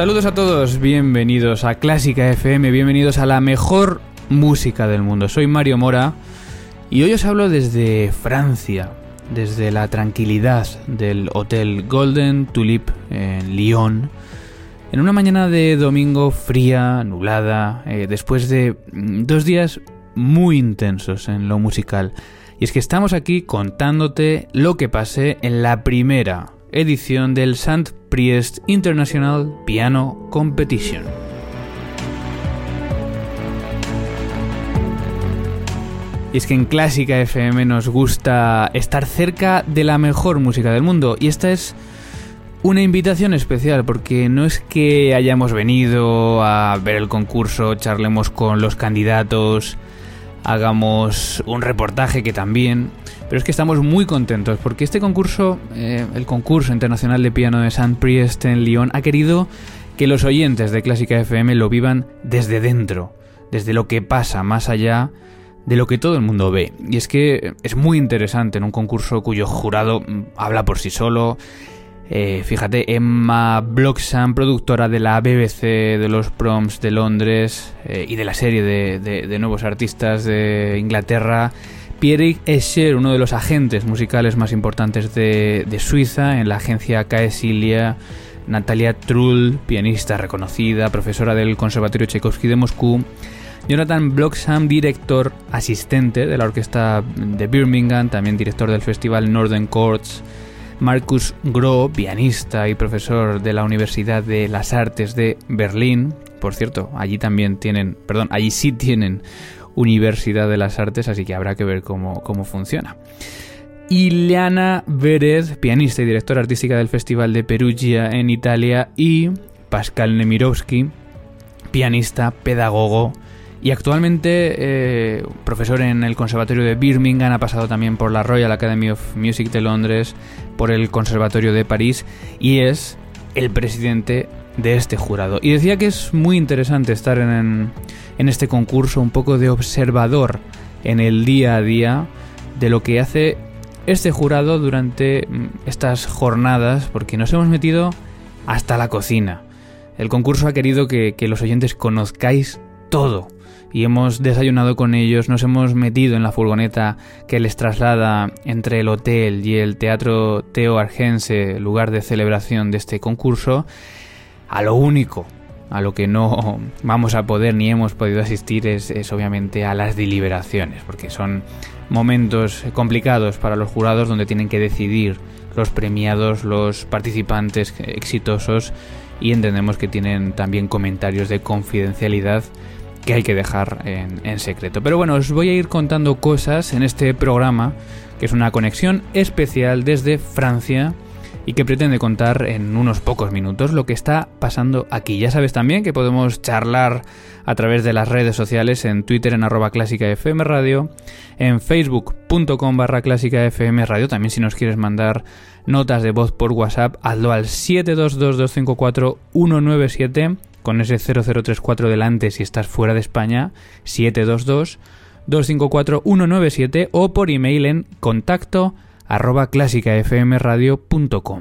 Saludos a todos, bienvenidos a Clásica FM, bienvenidos a la mejor música del mundo. Soy Mario Mora y hoy os hablo desde Francia, desde la tranquilidad del Hotel Golden Tulip en Lyon, en una mañana de domingo fría, nublada, eh, después de mm, dos días muy intensos en lo musical. Y es que estamos aquí contándote lo que pasé en la primera edición del St. Priest International Piano Competition. Y es que en Clásica FM nos gusta estar cerca de la mejor música del mundo. Y esta es una invitación especial porque no es que hayamos venido a ver el concurso, charlemos con los candidatos, hagamos un reportaje que también, pero es que estamos muy contentos porque este concurso, eh, el concurso internacional de piano de Saint Priest en Lyon, ha querido que los oyentes de Clásica FM lo vivan desde dentro, desde lo que pasa más allá de lo que todo el mundo ve. Y es que es muy interesante en un concurso cuyo jurado mm, habla por sí solo. Eh, fíjate, Emma Bloxham, productora de la BBC, de los Proms de Londres eh, y de la serie de, nuevos artistas de Inglaterra. Pierre Escher, uno de los agentes musicales más importantes de, Suiza en la agencia Caesilia. Natalia Trull, pianista reconocida, profesora del Conservatorio Tchaikovsky de Moscú. Jonathan Bloxham, director asistente de la orquesta de Birmingham, también director del festival Northern Courts. Marcus Groh, pianista y profesor de la Universidad de las Artes de Berlín. Por cierto, allí también tienen, perdón, allí sí tienen Universidad de las Artes, así que habrá que ver cómo, cómo funciona. Ileana Vérez, pianista y directora artística del Festival de Perugia en Italia, y Pascal Nemirovsky, pianista, pedagogo, y actualmente eh, profesor en el Conservatorio de Birmingham, ha pasado también por la Royal Academy of Music de Londres, por el Conservatorio de París y es el presidente de este jurado. Y decía que es muy interesante estar en, en este concurso, un poco de observador en el día a día de lo que hace este jurado durante mm, estas jornadas, porque nos hemos metido hasta la cocina. El concurso ha querido que, que los oyentes conozcáis todo y hemos desayunado con ellos, nos hemos metido en la furgoneta que les traslada entre el hotel y el Teatro Teo Argense, lugar de celebración de este concurso, a lo único a lo que no vamos a poder ni hemos podido asistir es, es, obviamente a las deliberaciones, porque son momentos complicados para los jurados donde tienen que decidir los premiados, los participantes exitosos y entendemos que tienen también comentarios de confidencialidad que hay que dejar en, secreto. Pero bueno, os voy a ir contando cosas en este programa, que es una conexión especial desde Francia y que pretende contar en unos pocos minutos lo que está pasando aquí. Ya sabes también que podemos charlar a través de las redes sociales en Twitter en arroba clásica FM Radio, en facebook.com barra clásica FM Radio, también si nos quieres mandar notas de voz por WhatsApp, hazlo al 722254197 con ese 0034 delante si estás fuera de España, 722 254 197 o por email en contacto arroba clásicafmradio.com.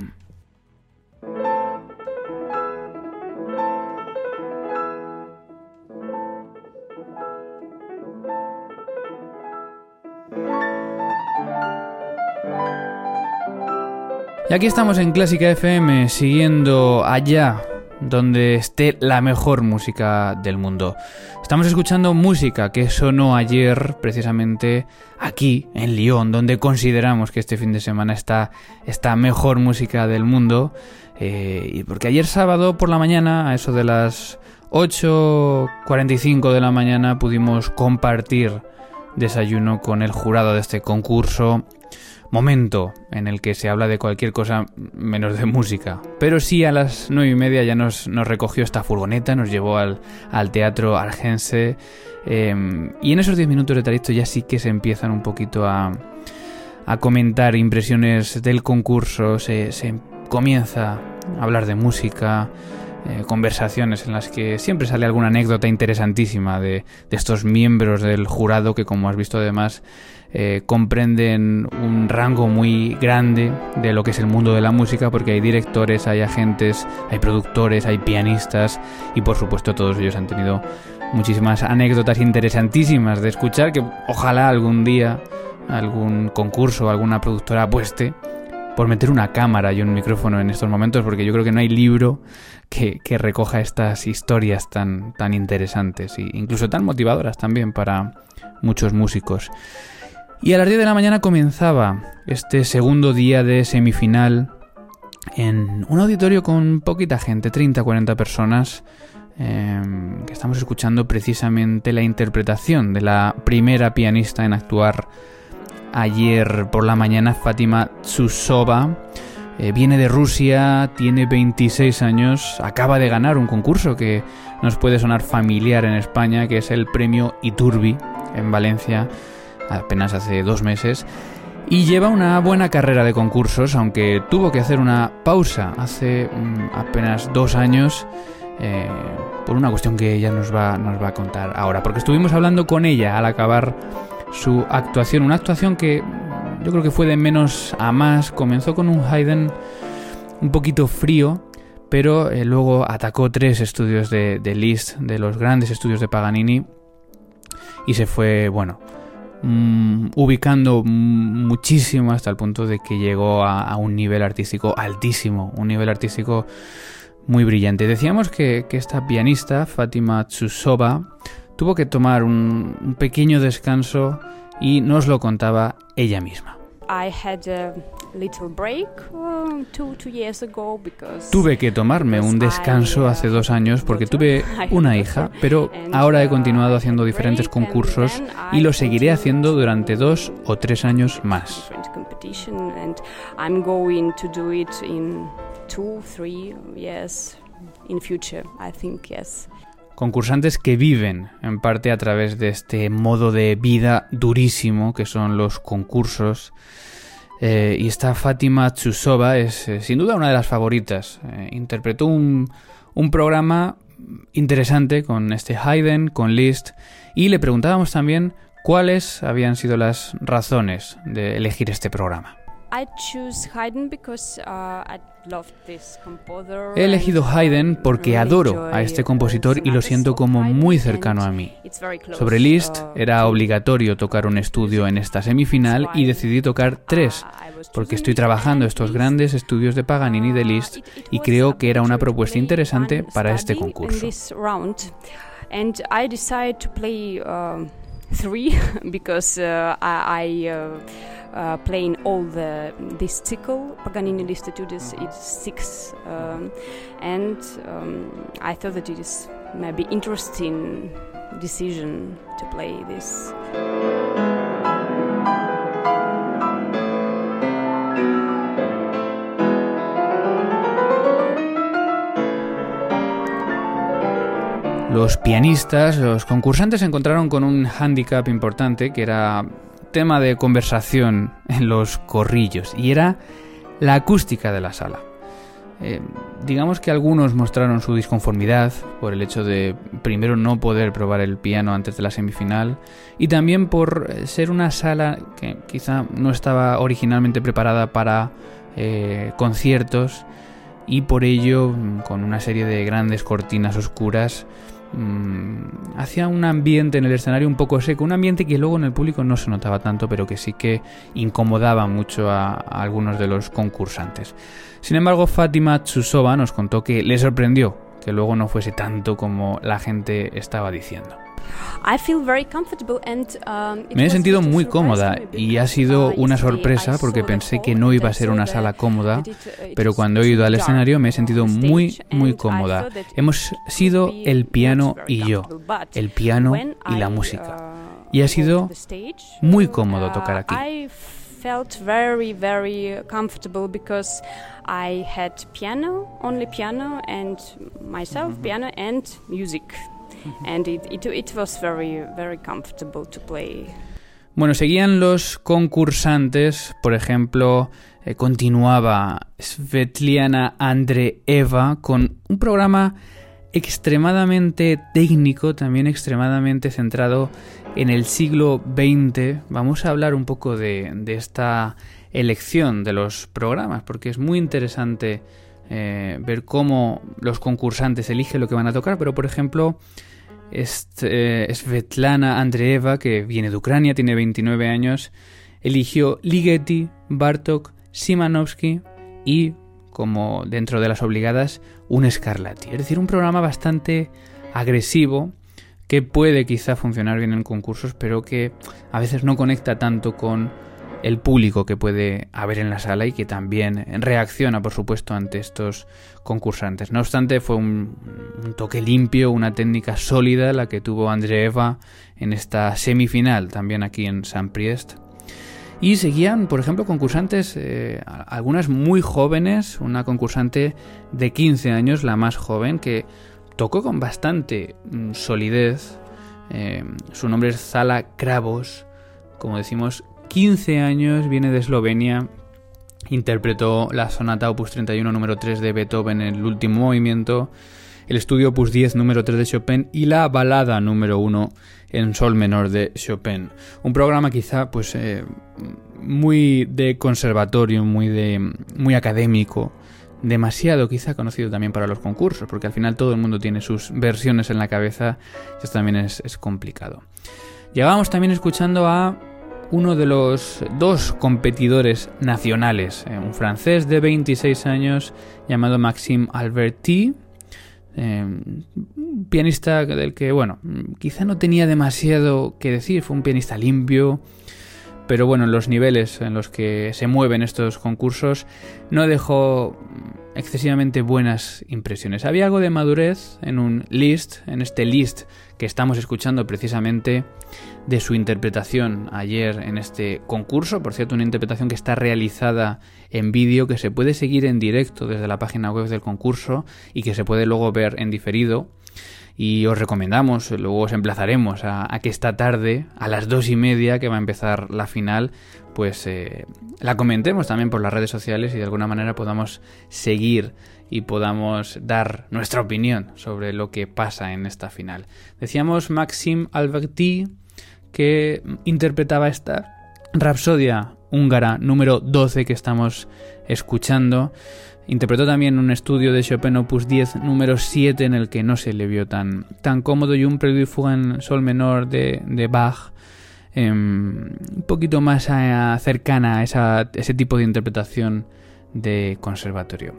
Y aquí estamos en Clásica FM, siguiendo allá donde esté la mejor música del mundo. Estamos escuchando música que sonó ayer precisamente aquí en Lyon, donde consideramos que este fin de semana está esta mejor música del mundo. Eh, y porque ayer sábado por la mañana, a eso de las 8.45 de la mañana, pudimos compartir desayuno con el jurado de este concurso. Momento en el que se habla de cualquier cosa menos de música. Pero sí a las nueve y media ya nos, recogió esta furgoneta, nos llevó al, Teatro Argense. Em, y en esos diez minutos de trayecto ya sí que se empiezan un poquito a, a comentar impresiones del concurso, se, se comienza a hablar de música, eh, conversaciones en las que siempre sale alguna anécdota interesantísima de, estos miembros del jurado que, como has visto además, eh, comprenden un rango muy grande de lo que es el mundo de la música, porque hay directores, hay agentes, hay productores, hay pianistas y por supuesto todos ellos han tenido muchísimas anécdotas interesantísimas de escuchar que ojalá algún día algún concurso, alguna productora apueste por meter una cámara y un micrófono en estos momentos, porque yo creo que no hay libro que, recoja estas historias tan, tan interesantes e incluso tan motivadoras también para muchos músicos. Y a las 10 de la mañana comenzaba este segundo día de semifinal en un auditorio con poquita gente, 30-40 personas, em, que estamos escuchando precisamente la interpretación de la primera pianista en actuar ayer por la mañana, Fátima Tsusova. Eh, viene de Rusia, tiene 26 años, acaba de ganar un concurso que nos puede sonar familiar en España, que es el premio Iturbi en Valencia, apenas hace dos meses. Y lleva una buena carrera de concursos, aunque tuvo que hacer una pausa hace mm, apenas dos años eh, por una cuestión que ella nos va, nos va a contar ahora. Porque estuvimos hablando con ella al acabar su actuación. Una actuación que yo creo que fue de menos a más. Comenzó con un Haydn un poquito frío, pero eh, luego atacó tres estudios de, Liszt, de los grandes estudios de Paganini, y se fue, bueno, mm, ubicando muchísimo hasta el punto de que llegó a, un nivel artístico altísimo, un nivel artístico muy brillante. Decíamos que, que esta pianista, Fátima Tsusova, tuvo que tomar un, pequeño descanso y nos lo contaba ella misma. Tuve que tomarme un descanso hace dos años porque tuve una hija, pero ahora he uh, continuado haciendo diferentes concursos y lo seguiré haciendo durante dos o tres años más. Concursantes que viven en parte a través de este modo de vida durísimo que son los concursos. Eh, y esta Fátima Chusova es eh, sin duda una de las favoritas. Eh, interpretó un, un programa interesante con este Haydn, con Liszt, y le preguntábamos también cuáles habían sido las razones de elegir este programa. He elegido Haydn porque adoro a este compositor y lo siento como muy cercano a mí. Sobre Liszt uh, era obligatorio tocar un estudio en esta semifinal y decidí tocar uh, tres, porque estoy trabajando estos grandes estudios de Paganini de uh, Liszt y creo que era una propuesta interesante para este concurso. uh, playing all the this cycle. Paganini Liszt Etudes is six, um, and um, I thought that it is maybe interesting decision to play this. Los pianistas, los concursantes se encontraron con un hándicap importante que era tema de conversación en los corrillos y era la acústica de la sala. Eh, digamos que algunos mostraron su disconformidad por el hecho de primero no poder probar el piano antes de la semifinal y también por ser una sala que quizá no estaba originalmente preparada para eh, conciertos y por ello con una serie de grandes cortinas oscuras Mm, hacía un ambiente en el escenario un poco seco, un ambiente que luego en el público no se notaba tanto, pero que sí que incomodaba mucho a, algunos de los concursantes. Sin embargo, Fátima Tsusova nos contó que le sorprendió que luego no fuese tanto como la gente estaba diciendo. Um, Me he sentido muy cómoda y ha sido uh, una sorpresa porque pensé que no iba a ser una sala cómoda, uh, pero cuando he ido al escenario me he sentido muy, muy cómoda. Hemos sido el piano y yo, el piano y la música. Uh, y ha sido muy cómodo tocar aquí felt very very comfortable because I had piano, only piano and myself piano and music. Bueno, seguían los concursantes, por ejemplo, eh, continuaba Svetlana Andreeva con un programa extremadamente técnico, también extremadamente centrado en el siglo XX. Vamos a hablar un poco de, esta elección de los programas, porque es muy interesante eh, ver cómo los concursantes eligen lo que van a tocar, pero por ejemplo este, Svetlana Andreeva, que viene de Ucrania, tiene 29 años, eligió Ligeti, Bartok, Simanovsky y, como dentro de las obligadas, un Scarlatti. Es decir, un programa bastante agresivo que puede quizá funcionar bien en concursos, pero que a veces no conecta tanto con el público que puede haber en la sala y que también reacciona, por supuesto, ante estos concursantes. No obstante, fue un, toque limpio, una técnica sólida la que tuvo Andreeva en esta semifinal, también aquí en San Priest. Y seguían, por ejemplo, concursantes, eh, algunas muy jóvenes, una concursante de 15 años, la más joven, que tocó con bastante mm, solidez. Eh, su nombre es Zala Kravos, como decimos, 15 años, viene de Eslovenia, interpretó la sonata opus 31 número 3 de Beethoven en el último movimiento, el estudio opus 10 número 3 de Chopin y la balada número 1 en sol menor de Chopin. Un programa quizá pues eh, muy de conservatorio, muy de muy académico, demasiado quizá conocido también para los concursos, porque al final todo el mundo tiene sus versiones en la cabeza y esto también es, es complicado. Llegábamos también escuchando a uno de los dos competidores nacionales, eh, un francés de 26 años llamado Maxime Alberti, eh, pianista del que, bueno, quizá no tenía demasiado que decir, fue un pianista limpio, pero bueno, en los niveles en los que se mueven estos concursos no dejó excesivamente buenas impresiones. Había algo de madurez en un list, en este list que estamos escuchando precisamente de su interpretación ayer en este concurso. Por cierto, una interpretación que está realizada en vídeo, que se puede seguir en directo desde la página web del concurso y que se puede luego ver en diferido. Y os recomendamos, luego os emplazaremos a, que esta tarde, a las dos y media, que va a empezar la final, pues eh, la comentemos también por las redes sociales y de alguna manera podamos seguir y podamos dar nuestra opinión sobre lo que pasa en esta final. Decíamos Maxim Alberti que interpretaba esta Rapsodia húngara número 12 que estamos escuchando. Interpretó también un estudio de Chopin Opus 10 número 7 en el que no se le vio tan, tan cómodo y un preludio y fuga en sol menor de, de Bach em, un poquito más cercana a ese tipo de interpretación de conservatorio.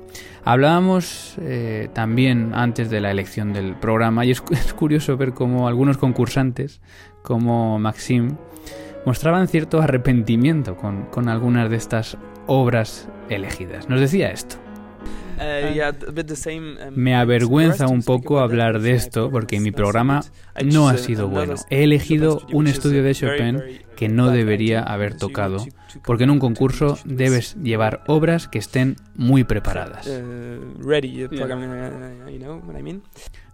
Hablábamos eh, también antes de la elección del programa y es, curioso ver cómo algunos concursantes, como Maxim, mostraban cierto arrepentimiento con, con algunas de estas obras elegidas. Nos decía esto. Uh, um, Me avergüenza un poco hablar de esto porque mi programa no ha sido bueno. He elegido un estudio de Chopin que no debería haber tocado porque en un concurso debes llevar obras que estén muy preparadas.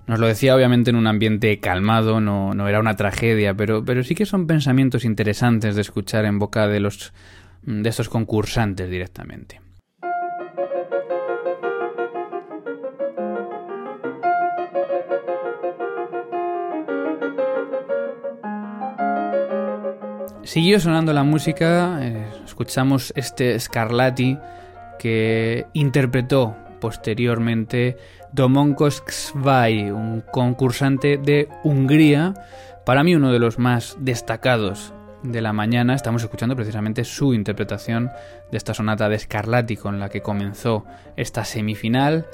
Nos lo decía obviamente en un ambiente calmado, no, no era una tragedia, pero, pero sí que son pensamientos interesantes de escuchar en boca de los de estos concursantes directamente. Siguió sonando la música, eh, escuchamos este Scarlatti que interpretó posteriormente Domonkos Xvai, un concursante de Hungría, para mí uno de los más destacados de la mañana. Estamos escuchando precisamente su interpretación de esta sonata de Scarlatti con la que comenzó esta semifinal.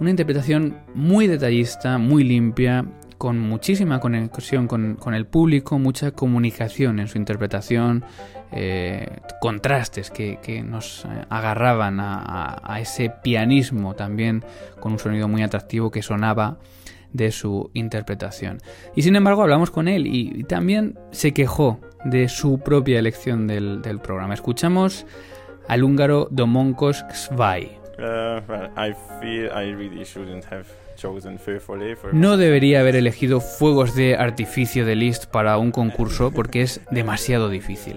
Una interpretación muy detallista, muy limpia, con muchísima conexión con, el público, mucha comunicación en su interpretación, eh, contrastes que, nos eh, agarraban a, ese pianismo también con un sonido muy atractivo que sonaba de su interpretación. Y sin embargo hablamos con él y, también se quejó de su propia elección del, programa. Escuchamos al húngaro Domonkos have No debería haber elegido fuegos de artificio de Liszt para un concurso porque es demasiado difícil.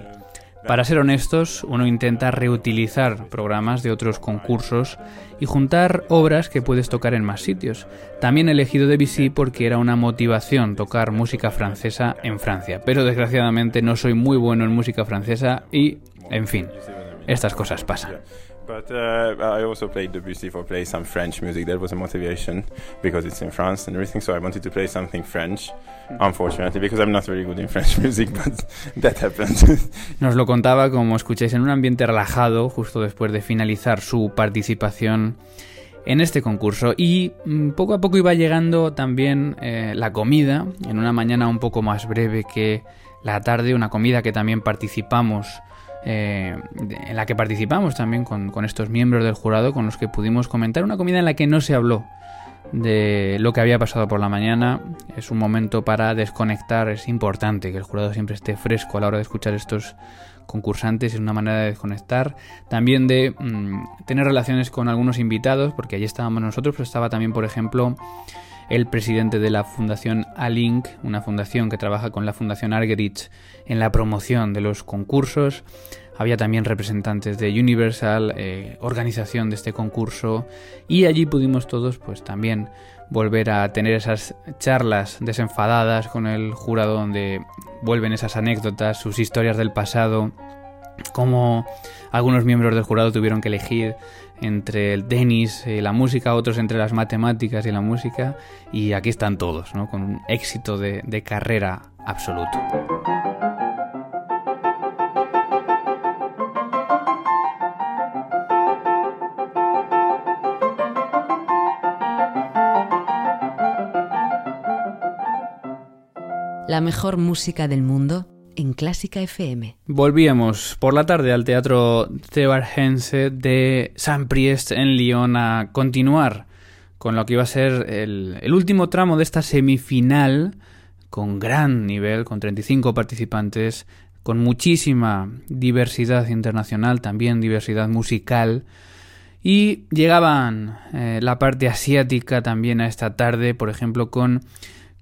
Para ser honestos, uno intenta reutilizar programas de otros concursos y juntar obras que puedes tocar en más sitios. También he elegido Debussy porque era una motivación tocar música francesa en Francia, pero desgraciadamente no soy muy bueno en música francesa y, en fin, estas cosas pasan. But uh, I also played Debussy for play some French music. That was a motivation because it's in France and everything. So I wanted to play something French. Unfortunately, because I'm not very good in French music, but that happened. Nos lo contaba, como escucháis, en un ambiente relajado, justo después de finalizar su participación en este concurso. Y mm, poco a poco iba llegando también eh, la comida, en una mañana un poco más breve que la tarde, una comida que también participamos eh, en la que participamos también con, con, estos miembros del jurado con los que pudimos comentar una comida en la que no se habló de lo que había pasado por la mañana. Es un momento para desconectar, es importante que el jurado siempre esté fresco a la hora de escuchar estos concursantes, es una manera de desconectar, también de mmm, tener relaciones con algunos invitados, porque allí estábamos nosotros, pero estaba también, por ejemplo, el presidente de la Fundación Alink, una fundación que trabaja con la Fundación Argerich en la promoción de los concursos. Había también representantes de Universal, eh, organización de este concurso, y allí pudimos todos, pues también volver a tener esas charlas desenfadadas con el jurado donde vuelven esas anécdotas, sus historias del pasado, cómo algunos miembros del jurado tuvieron que elegir entre el tenis y la música, otros entre las matemáticas y la música, y aquí están todos, ¿no? con un éxito de, de carrera absoluto. La mejor música del mundo en Clásica FM. Volvíamos por la tarde al Teatro Thebargense de Saint-Priest en Lyon a continuar con lo que iba a ser el, último tramo de esta semifinal con gran nivel, con 35 participantes, con muchísima diversidad internacional, también diversidad musical. Y llegaban eh, la parte asiática también a esta tarde, por ejemplo, con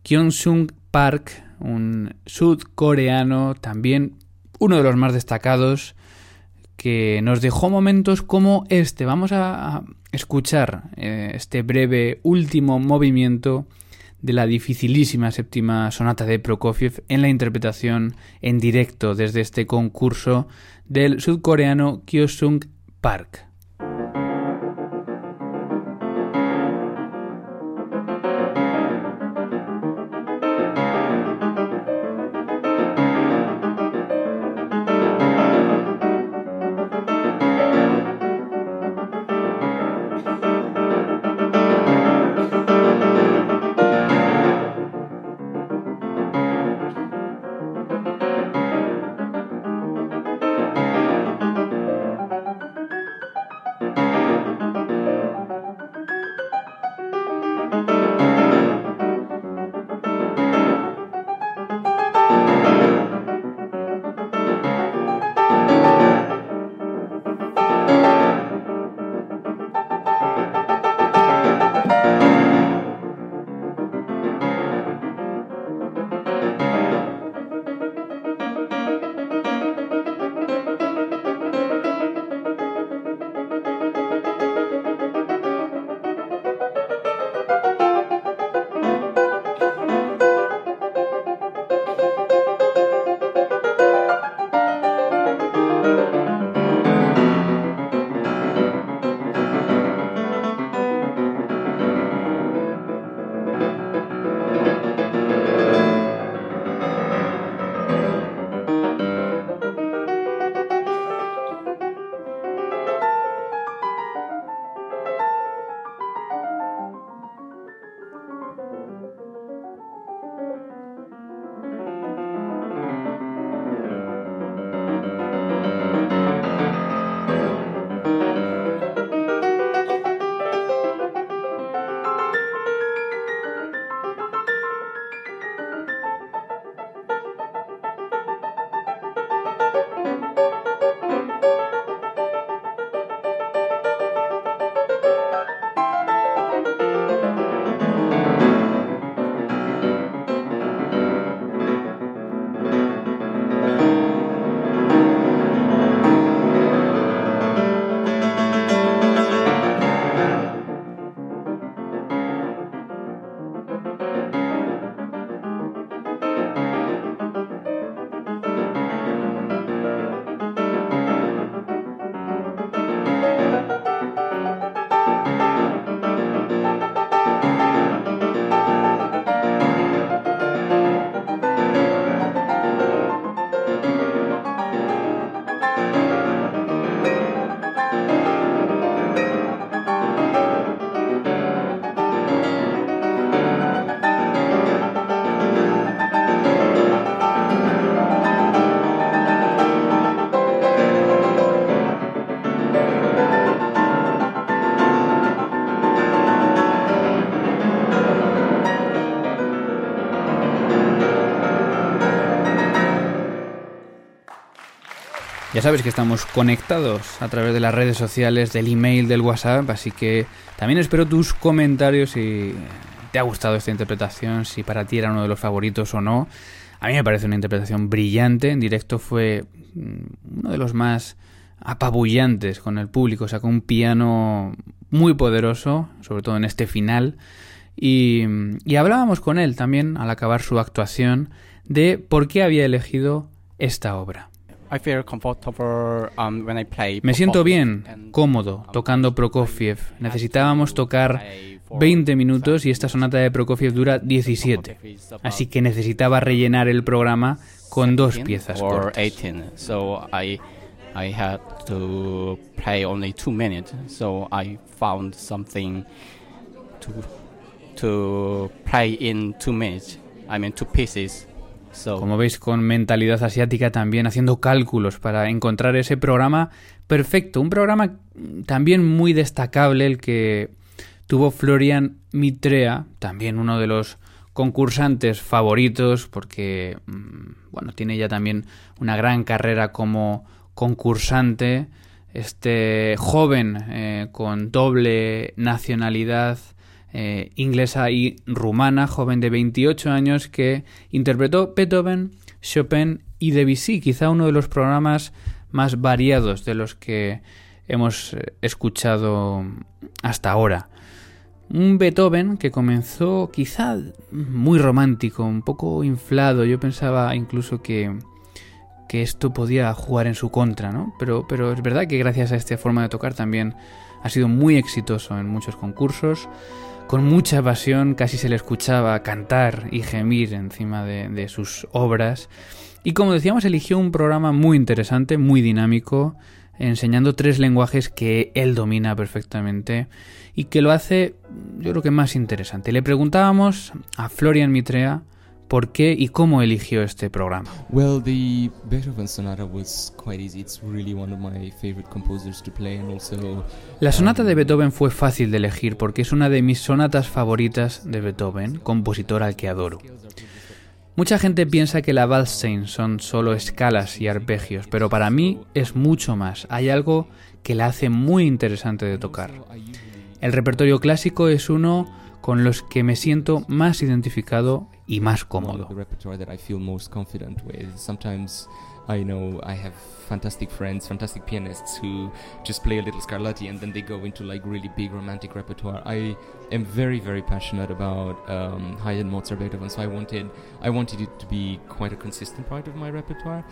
Kyungsung Park, un sudcoreano, también uno de los más destacados, que nos dejó momentos como este. Vamos a escuchar eh, este breve último movimiento de la dificilísima séptima sonata de Prokofiev en la interpretación en directo desde este concurso del sudcoreano Kyosung Park. Sabes que estamos conectados a través de las redes sociales, del email, del WhatsApp, así que también espero tus comentarios si te ha gustado esta interpretación, si para ti era uno de los favoritos o no. A mí me parece una interpretación brillante, en directo fue mm, uno de los más apabullantes con el público, sacó un piano muy poderoso, sobre todo en este final, y, y hablábamos con él también al acabar su actuación de por qué había elegido esta obra. Um, Me siento bien, cómodo, tofcando Prokofiev. Necesitábamos tocar 20 minutos y esta sonata de Prokofiev dura 17. Así que necesitaba rellenar el programa con dos piezas cortas. I had to play only two minutes, so I found something to to play in two minutes. I mean two pieces. Como veis, con mentalidad asiática también haciendo cálculos para encontrar ese programa perfecto. Un programa también muy destacable el que tuvo Florian Mitrea, también uno de los concursantes favoritos porque, mm, bueno, tiene ya también una gran carrera como concursante. Este joven eh, con doble nacionalidad eh, inglesa y rumana, joven de 28 años, que interpretó Beethoven, Chopin y Debussy, quizá uno de los programas más variados de los que hemos eh, escuchado hasta ahora. Un Beethoven que comenzó quizá muy romántico, un poco inflado. Yo pensaba incluso que, que esto podía jugar en su contra, ¿no? Pero, pero es verdad que gracias a esta forma de tocar también ha sido muy exitoso en muchos concursos con mucha pasión, casi se le escuchaba cantar y gemir encima de, sus obras. Y como decíamos, eligió un programa muy interesante, muy dinámico, enseñando tres lenguajes que él domina perfectamente y que lo hace, yo creo que más interesante. Le preguntábamos a Florian Mitrea ¿Por qué y cómo eligió este programa? Well, the Beethoven sonata was quite easy. It's really one of my favorite composers to play and also La sonata de um, Beethoven fue fácil de elegir porque es una de mis sonatas favoritas de Beethoven, compositor al que adoro. Mucha gente piensa que la Waldstein son solo escalas y arpegios, pero para mí es mucho más. Hay algo que la hace muy interesante de tocar. El repertorio clásico es uno con los que me siento más identificado y más cómodo. Fantastic friends, fantastic pianists who just play a little Scarlatti and then they go into like really big romantic repertoire. I am very very passionate about um, Haydn, Mozart, Beethoven, so I wanted I wanted it to be quite a consistent part of my repertoire.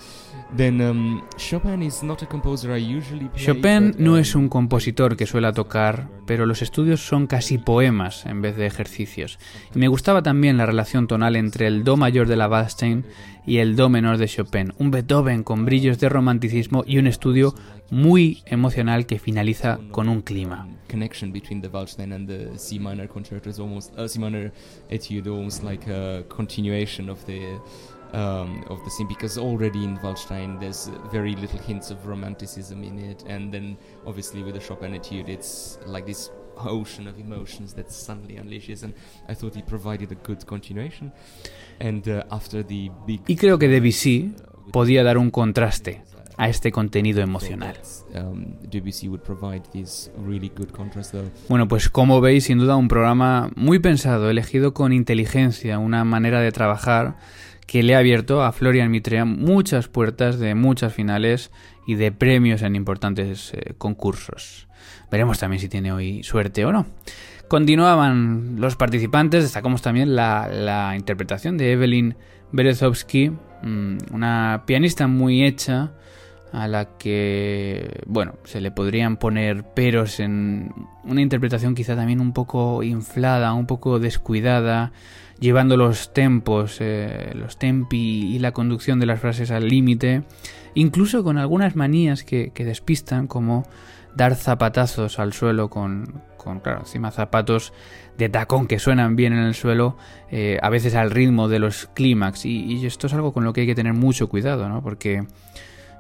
Then um, Chopin is not a composer I usually play, Chopin no es um, un compositor que suela tocar, pero los estudios son casi poemas en vez de ejercicios. Y me gustaba también la relación tonal entre el do mayor de la Waldstein y el do menor de Chopin, un Beethoven con brillos de romanticismo y un estudio muy emocional que finaliza con un clima. Connection between the Waldstein and the C minor concerto is almost uh, C minor etude almost like a continuation of the um, of the scene because already in Waldstein there's very little hints of romanticism in it and then obviously with the Chopin etude it's like this ocean of emotions that suddenly unleashes and I thought it provided a good continuation Uh, y creo que Debussy podía dar un contraste a este contenido emocional. Um, bueno, pues como veis, sin duda un programa muy pensado, elegido con inteligencia, una manera de trabajar que le ha abierto a Florian Mitrea muchas puertas de muchas finales y de premios en importantes eh, concursos. Veremos también si tiene hoy suerte o no. Continuaban los participantes, destacamos también la, interpretación de Evelyn Berezovsky, mm, una pianista muy hecha, a la que, bueno, se le podrían poner peros en una interpretación quizá también un poco inflada, un poco descuidada, llevando los tempos, eh, los tempi y la conducción de las frases al límite, incluso con algunas manías que despistan, como dar zapatazos al suelo con, con, claro, encima zapatos de tacón que suenan bien en el suelo, eh, a veces al ritmo de los clímax. Y, esto es algo con lo que hay que tener mucho cuidado, ¿no? Porque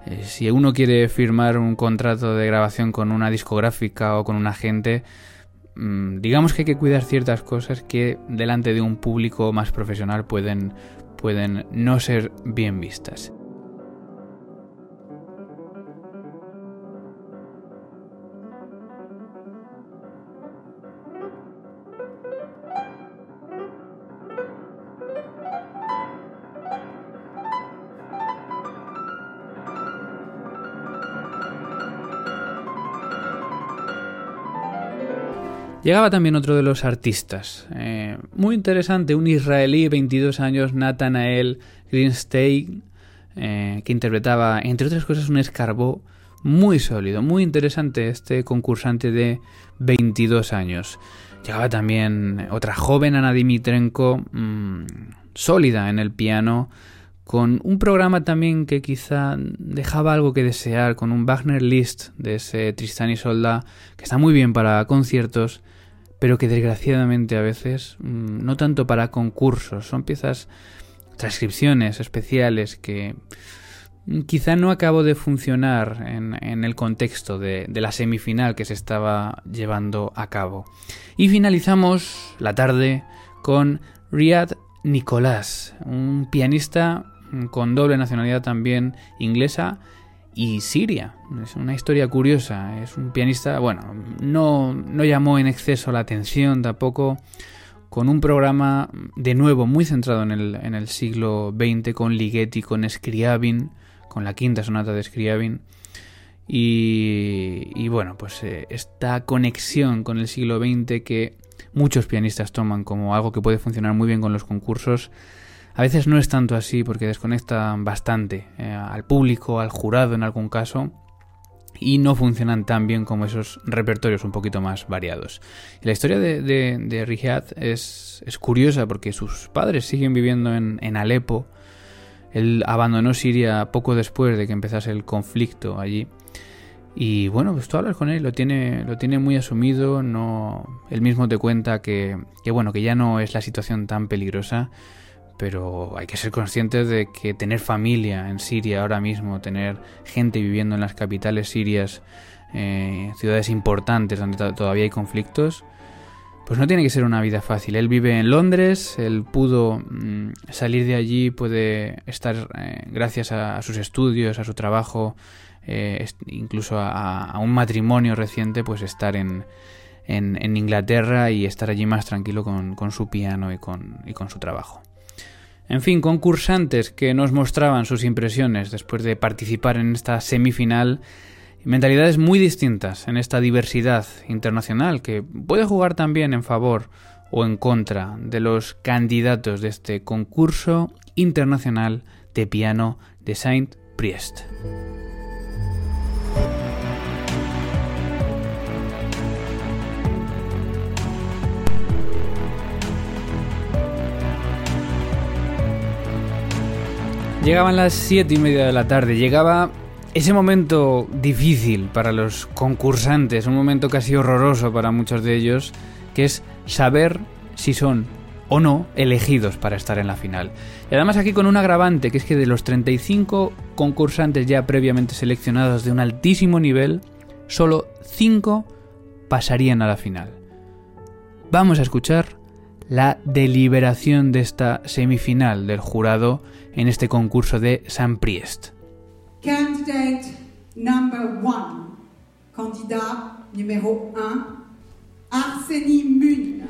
eh, si uno quiere firmar un contrato de grabación con una discográfica o con un agente, mm, digamos que hay que cuidar ciertas cosas que delante de un público más profesional pueden, pueden no ser bien vistas. Llegaba también otro de los artistas, eh, muy interesante, un israelí, 22 años, Nathanael Greenstein, eh, que interpretaba, entre otras cosas, un escarbó muy sólido, muy interesante este concursante de 22 años. Llegaba también otra joven, Ana Dimitrenko, mmm, sólida en el piano, con un programa también que quizá dejaba algo que desear, con un Wagner List de ese Tristan y Solda, que está muy bien para conciertos, pero que desgraciadamente a veces mmm, no tanto para concursos, son piezas, transcripciones especiales que quizá no acabó de funcionar en, en el contexto de, de, la semifinal que se estaba llevando a cabo. Y finalizamos la tarde con Riyad Nicolás, un pianista con doble nacionalidad también inglesa y siria. Es una historia curiosa. Es un pianista, bueno, no, no llamó en exceso la atención tampoco con un programa de nuevo muy centrado en el, en el siglo XX con Ligeti, con Scriabin, con la quinta sonata de Scriabin. Y, y bueno, pues eh, esta conexión con el siglo XX que muchos pianistas toman como algo que puede funcionar muy bien con los concursos, a veces no es tanto así porque desconectan bastante eh, al público, al jurado en algún caso, y no funcionan tan bien como esos repertorios un poquito más variados. Y la historia de, de, de Riyad es, es, curiosa porque sus padres siguen viviendo en, en Alepo. Él abandonó Siria poco después de que empezase el conflicto allí. Y bueno, pues tú hablas con él, lo tiene, lo tiene muy asumido, no, él mismo te cuenta que, que bueno, que ya no es la situación tan peligrosa, pero hay que ser conscientes de que tener familia en Siria ahora mismo, tener gente viviendo en las capitales sirias, eh, ciudades importantes donde todavía hay conflictos, pues no tiene que ser una vida fácil. Él vive en Londres, él pudo mmm, salir de allí, puede estar eh, gracias a, sus estudios, a su trabajo, eh, incluso a, un matrimonio reciente, pues estar en, en, en, Inglaterra y estar allí más tranquilo con, con su piano y con, y con su trabajo. En fin, concursantes que nos mostraban sus impresiones después de participar en esta semifinal, mentalidades muy distintas en esta diversidad internacional que puede jugar también en favor o en contra de los candidatos de este concurso internacional de piano de Saint Llegaban las siete y media de la tarde, llegaba ese momento difícil para los concursantes, un momento casi horroroso para muchos de ellos, que es saber si son o no elegidos para estar en la final. Y además aquí con un agravante, que es que de los 35 concursantes ya previamente seleccionados de un altísimo nivel, solo 5 pasarían a la final. Vamos a escuchar la deliberación de esta semifinal del jurado en este concurso de San Priest. Candidate number one. Candidat número 1. Arseny Mun.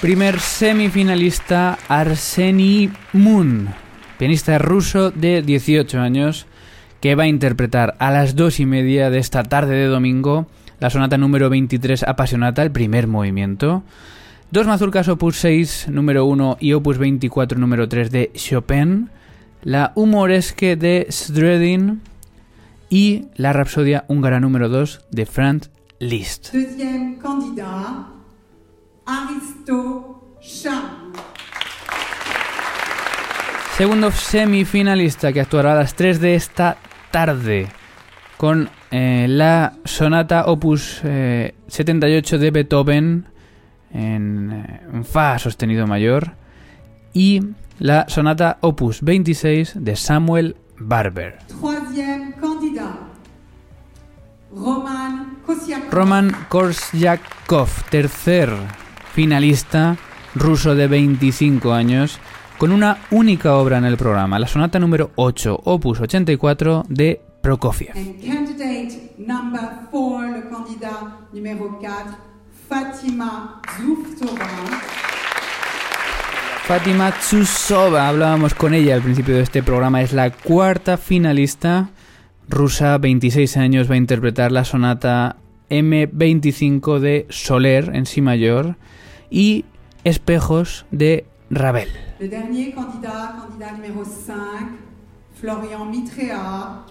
Primer semifinalista Arseny Mun, pianista ruso de 18 años que va a interpretar a las dos y media de esta tarde de domingo la sonata número 23 apasionata, el primer movimiento. Dos mazurcas opus 6 número 1 y opus 24 número 3 de Chopin, la humoresque de Stredin y la rapsodia húngara número 2 de Franz Liszt. Deuxième candidat, Aristo Cham. Segundo semifinalista que actuará a las 3 de esta tarde con eh, la sonata opus eh, 78 de Beethoven en, eh, en Fa sostenido mayor y la sonata opus 26 de Samuel Barber. Roman Kosyakov. Roman Korsyakov, tercer finalista ruso de 25 años, con una única obra en el programa, la sonata número 8, opus 84 de Prokofiev. And candidate number 4, le candidat numéro 4, Zouftora. Fátima Tsusova, hablábamos con ella al principio de este programa, es la cuarta finalista rusa, 26 años, va a interpretar la sonata M25 de Soler en Si mayor y Espejos de Ravel. Le dernier candidat, candidat numéro 5, Florian Mitrea,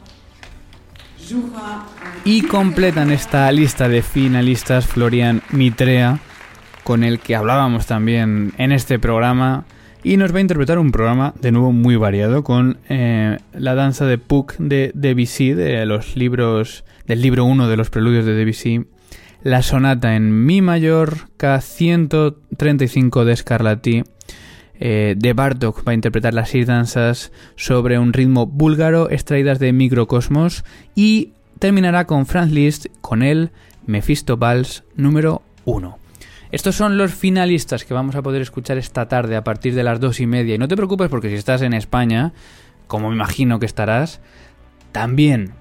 Y completan esta lista de finalistas Florian Mitrea, con el que hablábamos también en este programa. Y nos va a interpretar un programa de nuevo muy variado con eh, la danza de Puck de Debussy, de los libros, del libro 1 de los preludios de Debussy, la sonata en Mi mayor K135 de Scarlatti, eh, de Bartok va a interpretar las seis danzas sobre un ritmo búlgaro extraídas de Microcosmos y terminará con Franz Liszt con el Mephisto Vals número 1. Estos son los finalistas que vamos a poder escuchar esta tarde a partir de las dos y media. Y no te preocupes porque si estás en España, como me imagino que estarás, también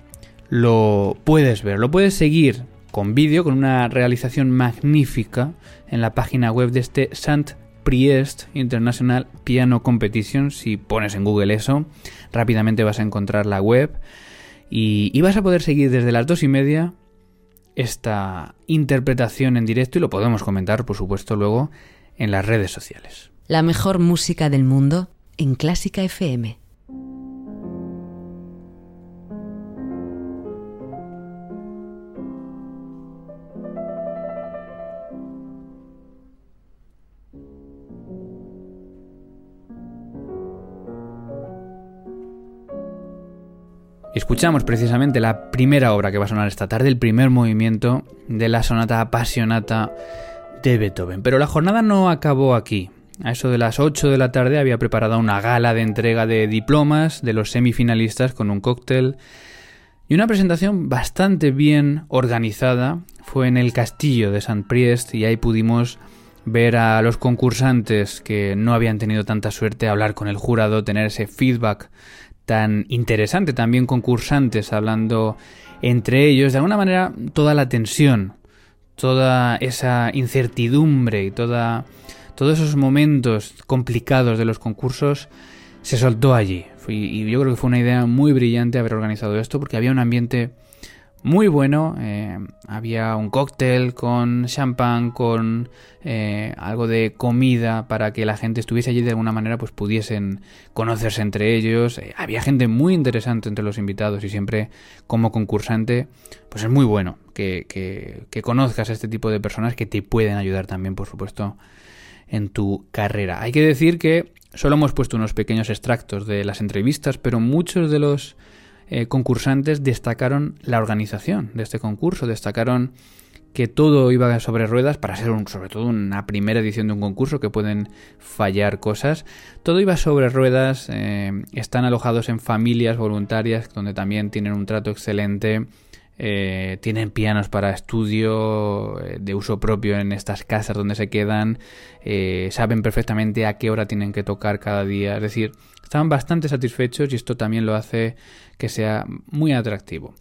lo puedes ver, lo puedes seguir con vídeo, con una realización magnífica en la página web de este Sant Priest International Piano Competition. Si pones en Google eso, rápidamente vas a encontrar la web y, vas a poder seguir desde las dos y media esta interpretación en directo y lo podemos comentar, por supuesto, luego en las redes sociales. La mejor música del mundo en Clásica FM. Escuchamos precisamente la primera obra que va a sonar esta tarde, el primer movimiento de la sonata apasionata de Beethoven. Pero la jornada no acabó aquí. A eso de las 8 de la tarde había preparado una gala de entrega de diplomas de los semifinalistas con un cóctel y una presentación bastante bien organizada. Fue en el castillo de St. Priest y ahí pudimos ver a los concursantes que no habían tenido tanta suerte hablar con el jurado, tener ese feedback tan interesante, también concursantes hablando entre ellos, de alguna manera toda la tensión, toda esa incertidumbre y toda, todos esos momentos complicados de los concursos se soltó allí. Y yo creo que fue una idea muy brillante haber organizado esto porque había un ambiente muy bueno. Eh, había un cóctel con champán, con eh, algo de comida para que la gente estuviese allí de alguna manera, pues pudiesen conocerse entre ellos. Eh, había gente muy interesante entre los invitados y siempre como concursante, pues es muy bueno que, que, que conozcas a este tipo de personas que te pueden ayudar también, por supuesto, en tu carrera. Hay que decir que solo hemos puesto unos pequeños extractos de las entrevistas, pero muchos de los eh, concursantes destacaron la organización de este concurso, destacaron que todo iba sobre ruedas para ser un, sobre todo una primera edición de un concurso que pueden fallar cosas. Todo iba sobre ruedas, eh, están alojados en familias voluntarias donde también tienen un trato excelente. Eh, tienen pianos para estudio de uso propio en estas casas donde se quedan, saben perfectamente a qué hora tienen que tocar cada día, es decir, estaban bastante satisfechos y esto también lo hace que sea muy atractivo.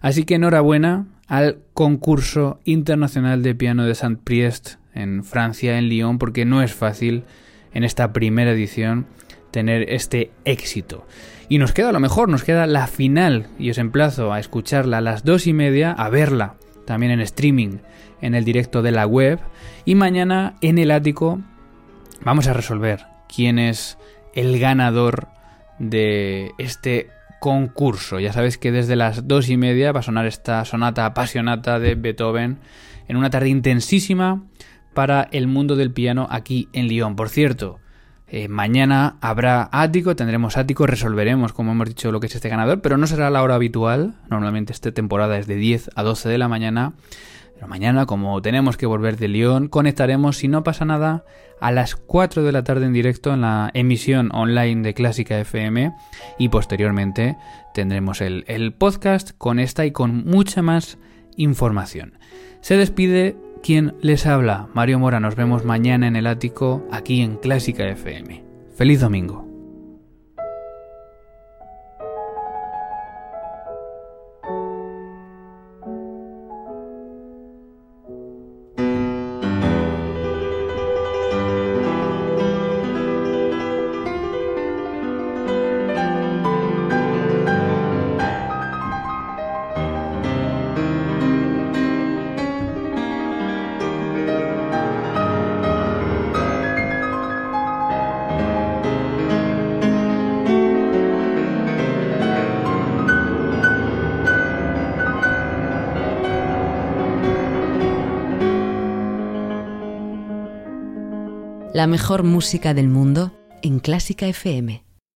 Así que enhorabuena al concurso internacional de piano de Saint Priest en Francia, en Lyon, porque no es fácil en esta primera edición tener este éxito. Y nos queda lo mejor, nos queda la final, y os emplazo a escucharla a las dos y media, a verla también en streaming, en el directo de la web, y mañana en el ático vamos a resolver quién es el ganador de este concurso. Ya sabes que desde las dos y media va a sonar esta sonata apasionata de Beethoven en una tarde intensísima para el mundo del piano aquí en Lyon. Por cierto, eh, mañana habrá ático, tendremos ático, resolveremos, como hemos dicho, lo que es este ganador, pero no será la hora habitual. Normalmente esta temporada es de 10 a 12 de la mañana. Pero mañana, como tenemos que volver de Lyon, conectaremos, si no pasa nada, a las 4 de la tarde en directo en la emisión online de Clásica FM y posteriormente tendremos el, el podcast con esta y con mucha más información. Se despide quien les habla, Mario Mora. Nos vemos mañana en el ático aquí en Clásica FM. Feliz domingo. La mejor música del mundo en Clásica FM.